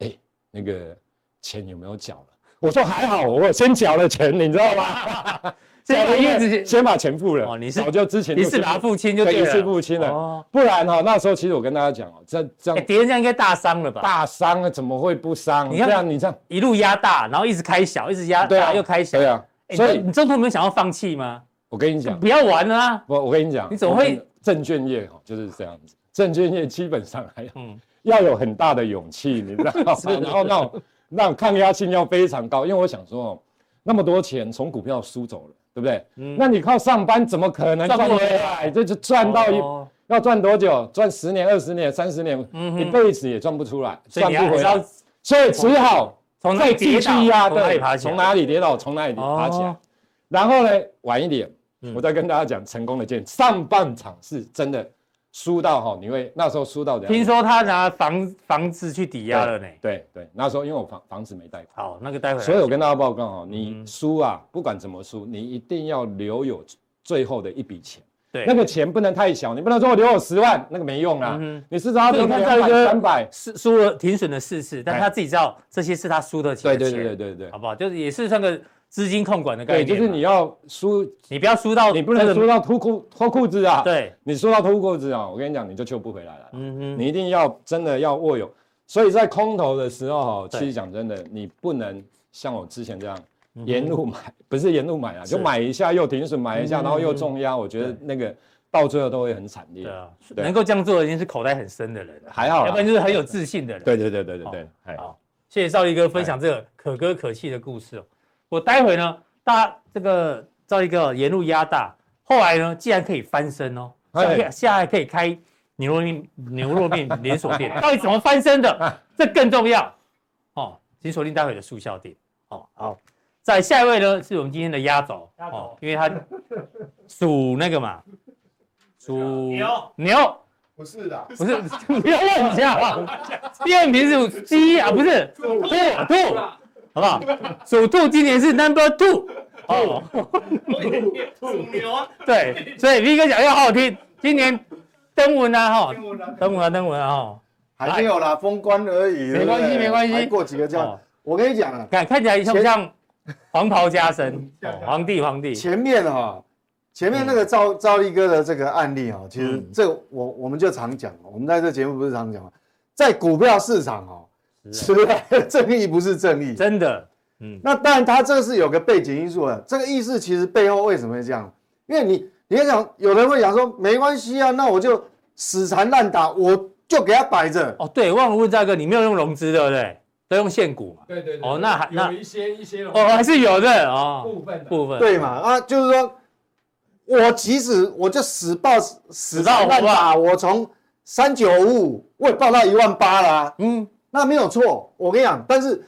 哎，那个钱有没有缴了？”我说：“还好，我先缴了钱，你知道吗？”先先把钱付了哦，你是早就之前一次拿付清就一次付清了哦，不然哈那时候其实我跟大家讲哦，这这样别人这样应该大伤了吧？大伤啊，怎么会不伤？你看这样你这样一路压大，然后一直开小，一直压大又开小，对啊，所以你中途没有想要放弃吗？我跟你讲，不要玩了啊！我我跟你讲，你怎么会证券业哈就是这样子，证券业基本上还嗯要有很大的勇气，你知道吗？然后那种那种抗压性要非常高，因为我想说哦，那么多钱从股票输走了。对不对？嗯，那你靠上班怎么可能赚回来？这就赚到一要赚多久？赚十年、二十年、三十年，一辈子也赚不出来，赚不回来。所以只好再继续压，对，从哪里跌倒从哪里爬起来。然后呢，晚一点，我再跟大家讲成功的建议。上半场是真的。输到哈，你会那时候输到这样。听说他拿房房子去抵押了呢。对对，那时候因为我房房子没贷款。好，那个待会。所以我跟大家报告哦，你输啊，不管怎么输，你一定要留有最后的一笔钱。对，那个钱不能太小，你不能说我留有十万，那个没用啊。你是他可能在一个三百，是输了停损了四次，但他自己知道这些是他输的钱。对对对对对，好不好？就是也是算个。资金控管的概念，对，就是你要输，你不要输到，你不能输到脱裤脱裤子啊！对，你输到脱裤子啊，我跟你讲，你就救不回来了。嗯哼，你一定要真的要握有，所以在空头的时候哈，其实讲真的，你不能像我之前这样沿路买，不是沿路买啊，就买一下又停损，买一下然后又重压，我觉得那个到最后都会很惨烈。对啊，能够这样做的已经是口袋很深的人了，还好，要不然就是很有自信的人。对对对对对对，好，谢谢少立哥分享这个可歌可泣的故事哦。我待会呢。大这个造一个沿路压大，后来呢，既然可以翻身哦，现现在可以开牛肉面牛肉面连锁店，到底怎么翻身的？这更重要哦，请锁定待会的速效店哦。好，在下一位呢，是我们今天的压轴哦，因为他属那个嘛，属牛牛，不是的，不是，不要乱讲，第二名是属鸡啊，不是，兔兔。好不好？属兔今年是 number two 哦，属牛啊，对，所以 V 哥讲要好好听。今年登文啊，哈，登文啊，登文啊，哈，还没有啦，封关而已，没关系，没关系，过几个这我跟你讲啊，看看起来像不像黄袍加身？皇帝，皇帝。前面哈，前面那个赵赵立哥的这个案例哈，其实这我我们就常讲，我们在这节目不是常讲吗？在股票市场哈。迟来的正义不是正义，真的。嗯，那当然，它这个是有个背景因素的。这个意思其实背后为什么会这样？因为你，你要想，有人会想说，没关系啊，那我就死缠烂打，我就给他摆着。哦，对，忘了问大哥，你没有用融资，对不对？都用现股嘛。对对对。哦，那还那有一些一些哦，还是有的哦，部分部分。对嘛？啊，就是说，我即使我就死抱死缠烂打，我从三九五五我也抱到一万八啦。嗯。那没有错，我跟你讲，但是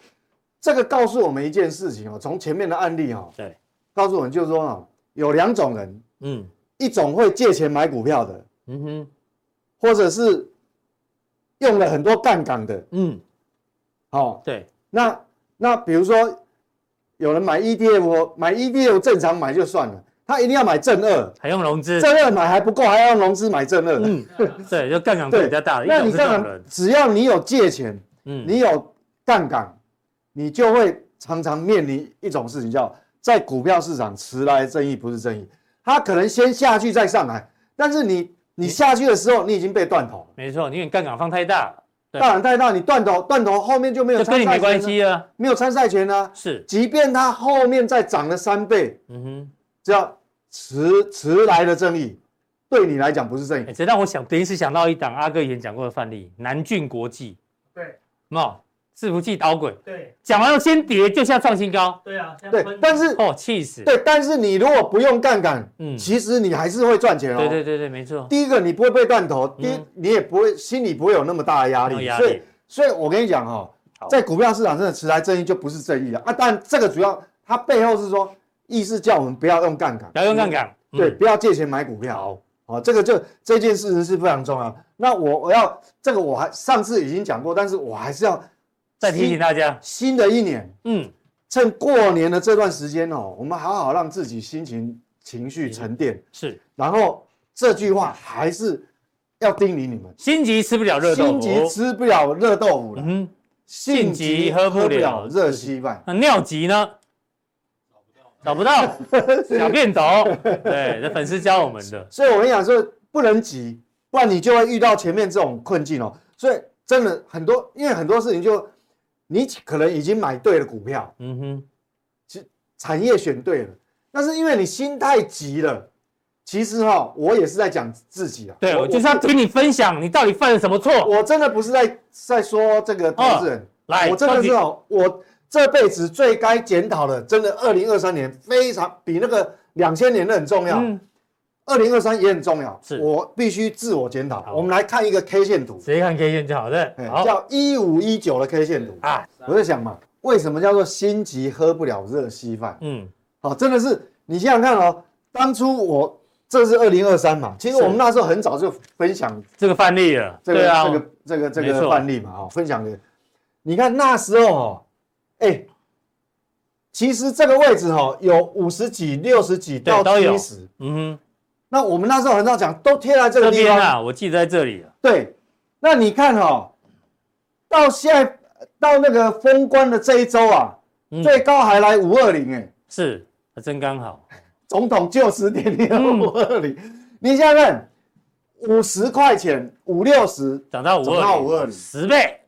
这个告诉我们一件事情哦，从前面的案例哦，对，告诉我们，就是说哦，有两种人，嗯，一种会借钱买股票的，嗯哼，或者是用了很多杠杆的，嗯，好，对，那那比如说有人买 ETF，买 ETF 正常买就算了。他一定要买正二，还用融资，正二买还不够，还要用融资买正二。嗯，对，就杠杆比较大。那你杠杆，只要你有借钱，嗯，你有杠杆，你就会常常面临一种事情，叫在股票市场迟来正义不是正义。它可能先下去再上来，但是你你下去的时候，你已经被断头了。没错，因为杠杆放太大，杠杆太大，你断头断头后面就没有参赛权，跟你没关系啊，没有参赛权啊。是，即便它后面再涨了三倍，嗯哼。这样迟迟来的正义，对你来讲不是正义。这让我想，临时想到一档阿哥以前讲过的范例，南俊国际。对，嘛，伺服器导轨。对，讲完了先跌，就像创新高。对啊，对，但是哦，气死。对，但是你如果不用杠杆，嗯，其实你还是会赚钱哦。对对对对，没错。第一个，你不会被断头；第一，你也不会心里不会有那么大的压力。所以，所以我跟你讲哈，在股票市场真的迟来正义就不是正义了啊。但这个主要它背后是说。意思叫我们不要用杠杆，不要用杠杆，对，不要借钱买股票。好，好，这个就这件事情是非常重要。那我我要这个我还上次已经讲过，但是我还是要再提醒大家，新的一年，嗯，趁过年的这段时间哦，我们好好让自己心情情绪沉淀。是，然后这句话还是要叮咛你们：心急吃不了热豆腐，心急吃不了热豆腐了。嗯，性急喝不了热稀饭。那尿急呢？找不到 小便走，对，这粉丝教我们的。所以我跟你讲说，不能急，不然你就会遇到前面这种困境哦。所以真的很多，因为很多事情就你可能已经买对了股票，嗯哼，其实产业选对了，但是因为你心太急了，其实哈，我也是在讲自己啊。对，我就是要听你分享，你到底犯了什么错？我真的不是在在说这个投资人，来，我真的是哦，我。这辈子最该检讨的，真的，二零二三年非常比那个两千年的很重要。二零二三也很重要，是我必须自我检讨。我们来看一个 K 线图，直接看 K 线就好的。叫一五一九的 K 线图啊。我在想嘛，为什么叫做心急喝不了热稀饭？嗯，好，真的是你想想看哦，当初我这是二零二三嘛，其实我们那时候很早就分享这个范例了，这个这个这个这个范例嘛，哦，分享给。你看那时候哦。哎，其实这个位置哈，有五十几、六十几到七十，嗯哼。那我们那时候很少讲，都贴在这个地方。啊，我记得在这里。对，那你看哈，到现在到那个封关的这一周啊，最高还来五二零，哎，是，真刚好。总统就职典礼五二零，你想想看，五十块钱五六十涨到五二零，十倍，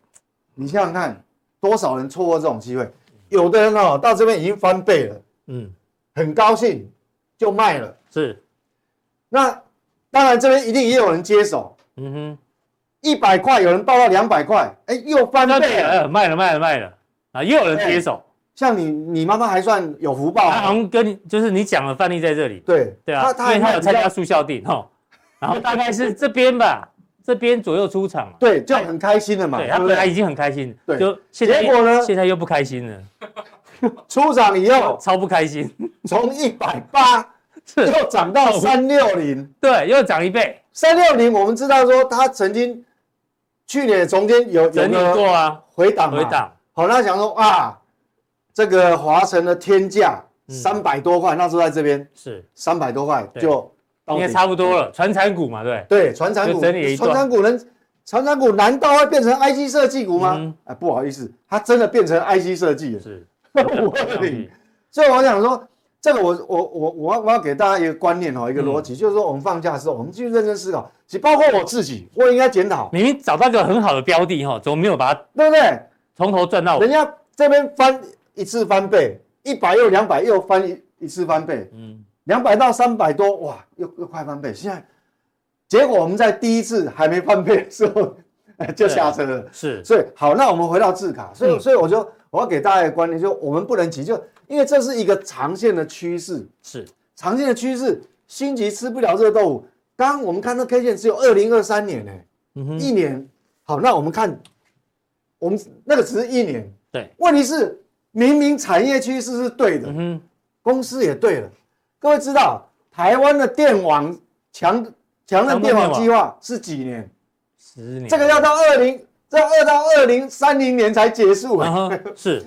你想想看。多少人错过这种机会？有的人哦，到这边已经翻倍了，嗯，很高兴就卖了。是，那当然这边一定也有人接手，嗯哼，一百块有人报到两百块，哎，又翻倍了，卖了卖了卖了。啊，又有人接手。像你，你妈妈还算有福报，好像跟你就是你讲的范例在这里，对。对啊，因为他有参加速效定哈，然后大概是这边吧。这边左右出场，对，就很开心了嘛。对，他本来已经很开心，对，就结果呢，现在又不开心了。出场以后超不开心，从一百八又涨到三六零，对，又涨一倍。三六零，我们知道说它曾经去年中间有整理过啊，回档回档。好，那想说啊，这个华晨的天价三百多块，那时候在这边是三百多块就。应该差不多了，传产股嘛，对对，传产股，传产股能，传产股难道会变成 IC 设计股吗？哎，不好意思，它真的变成 IC 设计了。是，所以我想说，这个我我我我要我要给大家一个观念哦，一个逻辑，就是说我们放假的时候，我们继续认真思考，其实包括我自己，我应该检讨。明明找到一个很好的标的哈，怎么没有把它，对不对？从头赚到尾。人家这边翻一次翻倍，一百又两百又翻一一次翻倍，嗯。两百到三百多，哇，又又快翻倍。现在结果我们在第一次还没翻倍的时候就下车了。是，所以好，那我们回到字卡。所以，嗯、所以我就我要给大家一个观念，就我们不能急，就因为这是一个长线的趋势。是，长线的趋势，心急吃不了热豆腐。刚刚我们看那 K 线只有二零二三年呢，一年。好，那我们看，我们那个只是一年。对，问题是明明产业趋势是对的。嗯哼。公司也对了。各位知道，台湾的电网强强韧电网计划是几年？十年。这个要到二零，这二到二零三零年才结束。是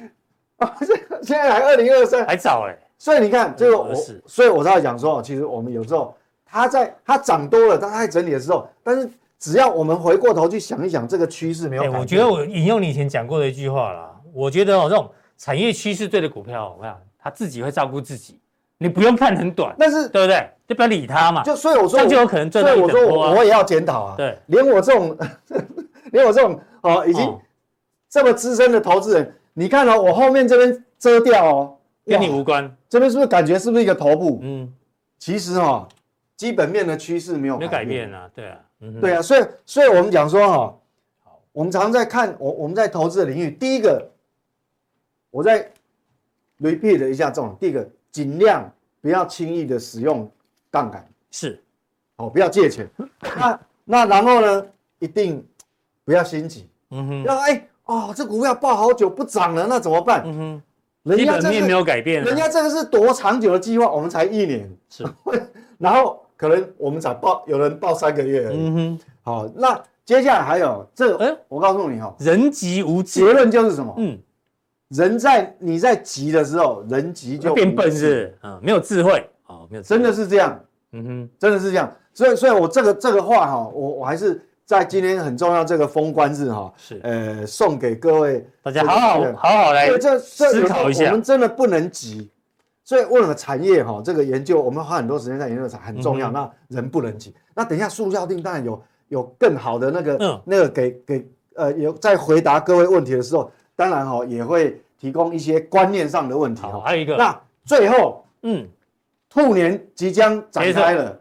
啊，这 现在还二零二三，还早哎。所以你看，这个我，所以我才讲说，其实我们有时候它在它涨多了，它在整理的时候，但是只要我们回过头去想一想，这个趋势没有改变。我觉得我引用你以前讲过的一句话啦，我觉得哦，这种产业趋势对的股票，我看它自己会照顾自己，你不用看很短，但是对不对？就不要理他嘛。就所以我说，就有可能赚到一波。所以我说，我也要检讨啊。对，连我这种，连我这种哦，已经这么资深的投资人，你看哦，我后面这边遮掉哦。跟你无关，这边是不是感觉是不是一个头部？嗯，其实哈、哦，基本面的趋势没有改变，没有改变啊，对啊，嗯、对啊，所以所以我们讲说哈、哦，我们常常在看我我们在投资的领域，第一个，我在 repeat 一下这种，第一个尽量不要轻易的使用杠杆，是，哦，不要借钱，那那然后呢，一定不要心急，嗯哼，要哎哦，这股票爆好久不涨了，那怎么办？嗯哼。基本面没有改变，人家这个是多长久的计划，我们才一年，是，然后可能我们才报，有人报三个月而已。嗯哼，好，那接下来还有这个，哎，我告诉你哈，人急无知，结论就是什么？嗯，人在你在急的时候，人急就变笨是，啊，没有智慧，啊，没有，真的是这样，嗯哼，真的是这样，所以，所以我这个这个话哈，我我还是。在今天很重要这个封关日哈，是。呃送给各位大家好好好好来思考一下，我们真的不能急，所以为了产业哈这个研究我们花很多时间在研究产很重要，那人不能急。那等一下速效定当然有有更好的那个那个给给呃有在回答各位问题的时候，当然哈也会提供一些观念上的问题。好，还有一个，那最后嗯，兔年即将展开了。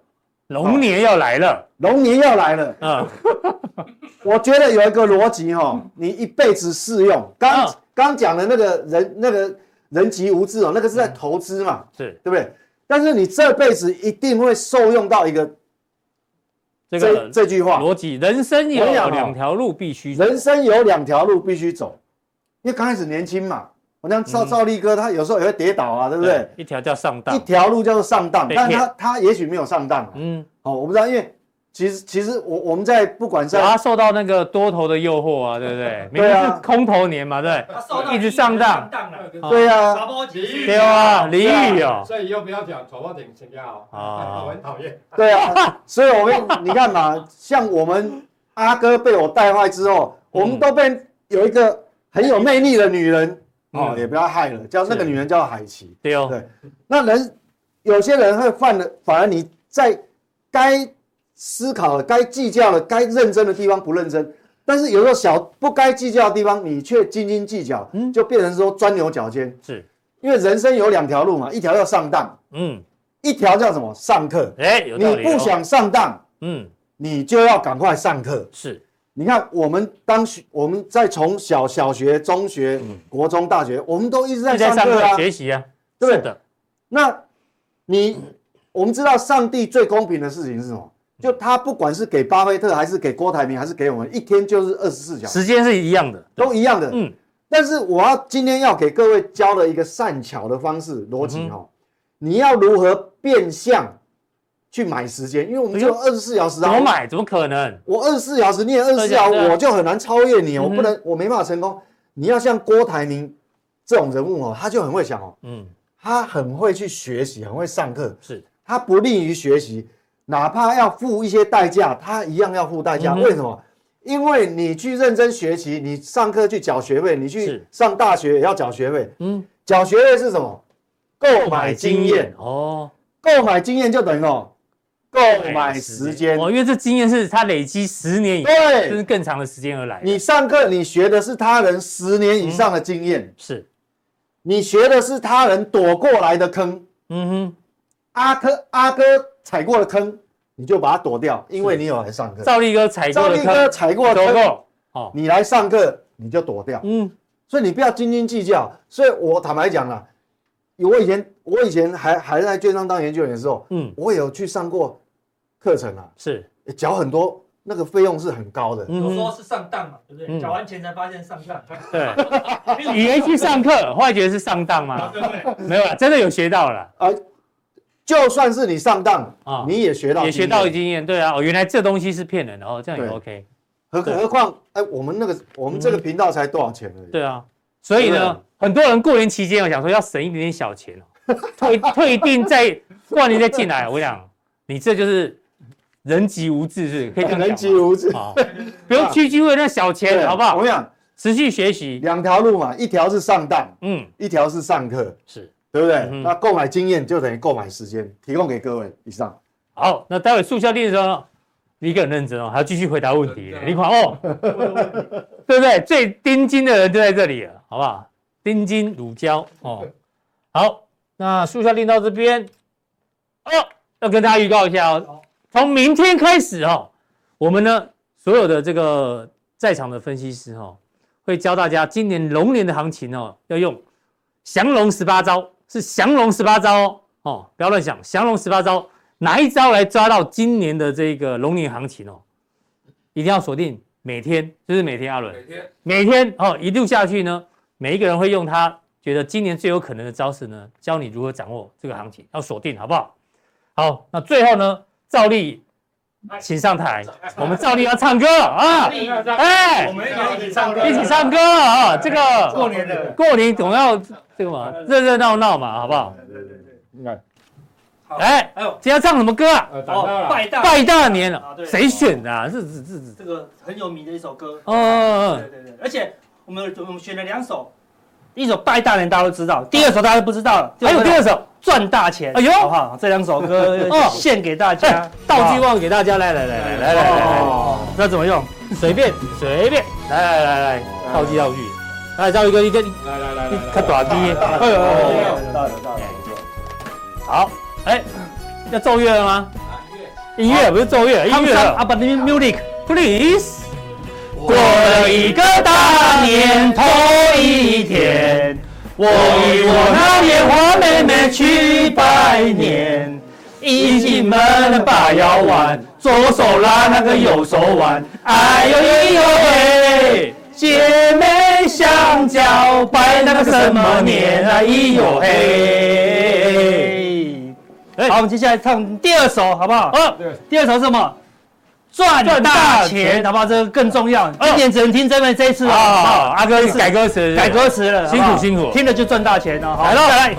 龙年要来了，龙年要来了。嗯，我觉得有一个逻辑哈，你一辈子适用。刚刚讲的那个人，那个人急无知哦，那个是在投资嘛，是对不对？但是你这辈子一定会受用到一个这个这句话逻辑：人生有两条路必须，人生有两条路必须走。因为刚开始年轻嘛。我像赵赵力哥，他有时候也会跌倒啊，对不对？一条叫上当，一条路叫做上当，但他他也许没有上当。嗯，哦，我不知道，因为其实其实我我们在不管在他受到那个多头的诱惑啊，对不对？对啊，空头年嘛，对，一直上当。对啊，对啊，俚语哦。所以又不要讲炒包顶请假哦，我很讨厌。对啊，所以我们你看嘛，像我们阿哥被我带坏之后，我们都被有一个很有魅力的女人。哦，也不要害了，叫那个女人叫海琪。对哦，对，那人有些人会犯的，反而你在该思考的、该计较的、该认真的地方不认真，但是有时候小不该计较的地方你却斤斤计较，嗯，就变成说钻牛角尖。是，因为人生有两条路嘛，一条要上当，嗯，一条叫什么上课？哎，有道理。你不想上当，嗯，你就要赶快上课。是。你看，我们当学，我们在从小小学、中学、国中、大学，我们都一直在上课啊，学习啊，对不对？那，你，我们知道上帝最公平的事情是什么？就他不管是给巴菲特，还是给郭台铭，还是给我们，一天就是二十四小时，时间是一样的，都一样的。嗯。但是我要今天要给各位教的一个善巧的方式逻辑哈，你要如何变相？去买时间，因为我们只有二十四小时啊。怎么买？怎么可能？我二十四小时，你也二十四小时，我就很难超越你。我不能，我没办法成功。你要像郭台铭这种人物哦，他就很会想哦，嗯，他很会去学习，很会上课。是，他不利于学习，哪怕要付一些代价，他一样要付代价。为什么？因为你去认真学习，你上课去缴学费，你去上大学也要缴学费。嗯，缴学费是什么？购买经验哦，购买经验就等于哦。购买时间哦，因为这经验是他累积十年以上，对，就是更长的时间而来。你上课，你学的是他人十年以上的经验，是，你学的是他人躲过来的坑。嗯哼，阿哥阿哥踩过的坑，你就把它躲掉，因为你有来上课。赵力哥踩过的坑，赵力哥踩过的坑，哦，你来上课你就躲掉。嗯，所以你不要斤斤计较。所以我坦白讲了，我以前我以前还还在券商当研究员的时候，嗯，我有去上过课程啊，是缴很多那个费用是很高的。有时候是上当嘛，对不对？缴完钱才发现上当。对，以为去上课，后来觉得是上当吗？没有了，真的有学到了。啊，就算是你上当啊，你也学到也学到经验。对啊，哦，原来这东西是骗人的哦，这样也 OK。何何况，哎，我们那个我们这个频道才多少钱而已。对啊，所以呢，很多人过年期间我想说要省一点点小钱哦，退退订再过年再进来。我想你这就是。人极无志是可以讲，人极无志啊，不用区区为那小钱，好不好？我跟你讲，持续学习，两条路嘛，一条是上当，嗯，一条是上课，是对不对？那购买经验就等于购买时间，提供给各位。以上，好，那待会速效定的时候，你很认真哦，还要继续回答问题。你看哦，对不对？最丁金的人就在这里了，好不好？丁金乳胶哦。好，那速效定到这边，哦，要跟大家预告一下哦。从明天开始哦，我们呢所有的这个在场的分析师哦，会教大家今年龙年的行情哦，要用降龙十八招，是降龙十八招哦，哦，不要乱想，降龙十八招哪一招来抓到今年的这个龙年行情哦？一定要锁定每天，就是每天阿伦，每天每天哦，一路下去呢，每一个人会用他觉得今年最有可能的招式呢，教你如何掌握这个行情，要锁定好不好？好，那最后呢？赵丽，请上台。我们赵丽要唱歌啊！哎，我们一起唱歌，一起唱歌啊！这个过年的过年总要这个嘛，热热闹闹嘛，好不好？对对对，应该。哎，哎呦，今天要唱什么歌啊？哦，拜大拜大年了，谁选的？是是是是，这个很有名的一首歌。哦，对对对，而且我们我们选了两首。一首拜大年大家都知道，第二首大家都不知道了。还有第二首赚大钱，哎呦，好不好？这两首歌 献给大家，道具忘给大家，来来来来来来来，那怎么用？随便随便，来来来来，道具道具，来赵宇哥一个，来来来，看短笛，哎呦，到了到了，好，哎，要奏乐了吗？音乐不是奏乐，音乐啊，But music please。过了一个大年头一天，我与我那莲花妹妹去拜年。一进门把腰弯，左手拉那个右手腕，哎呦咿呦嘿，姐妹相交拜那个什么年啊咿呦嘿。好，我们接下来。唱第二首，好不好？啊，第二首是什么？赚大钱，好不好？这个更重要。今年只能听这边这一次了。好，阿哥改歌词，改歌词了，辛苦辛苦，听了就赚大钱了。来喽，来。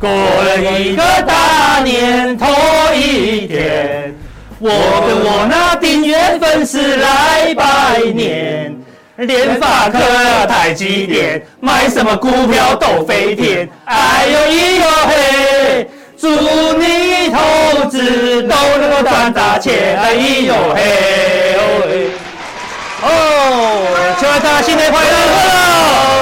过了一个大年头一天，我跟我那订阅粉丝来拜年，联发科、台积电，买什么股票都飞天。哎呦咿呦嘿。祝你投资都能够赚大钱，哎呦嘿，哦，祝大家新年快乐！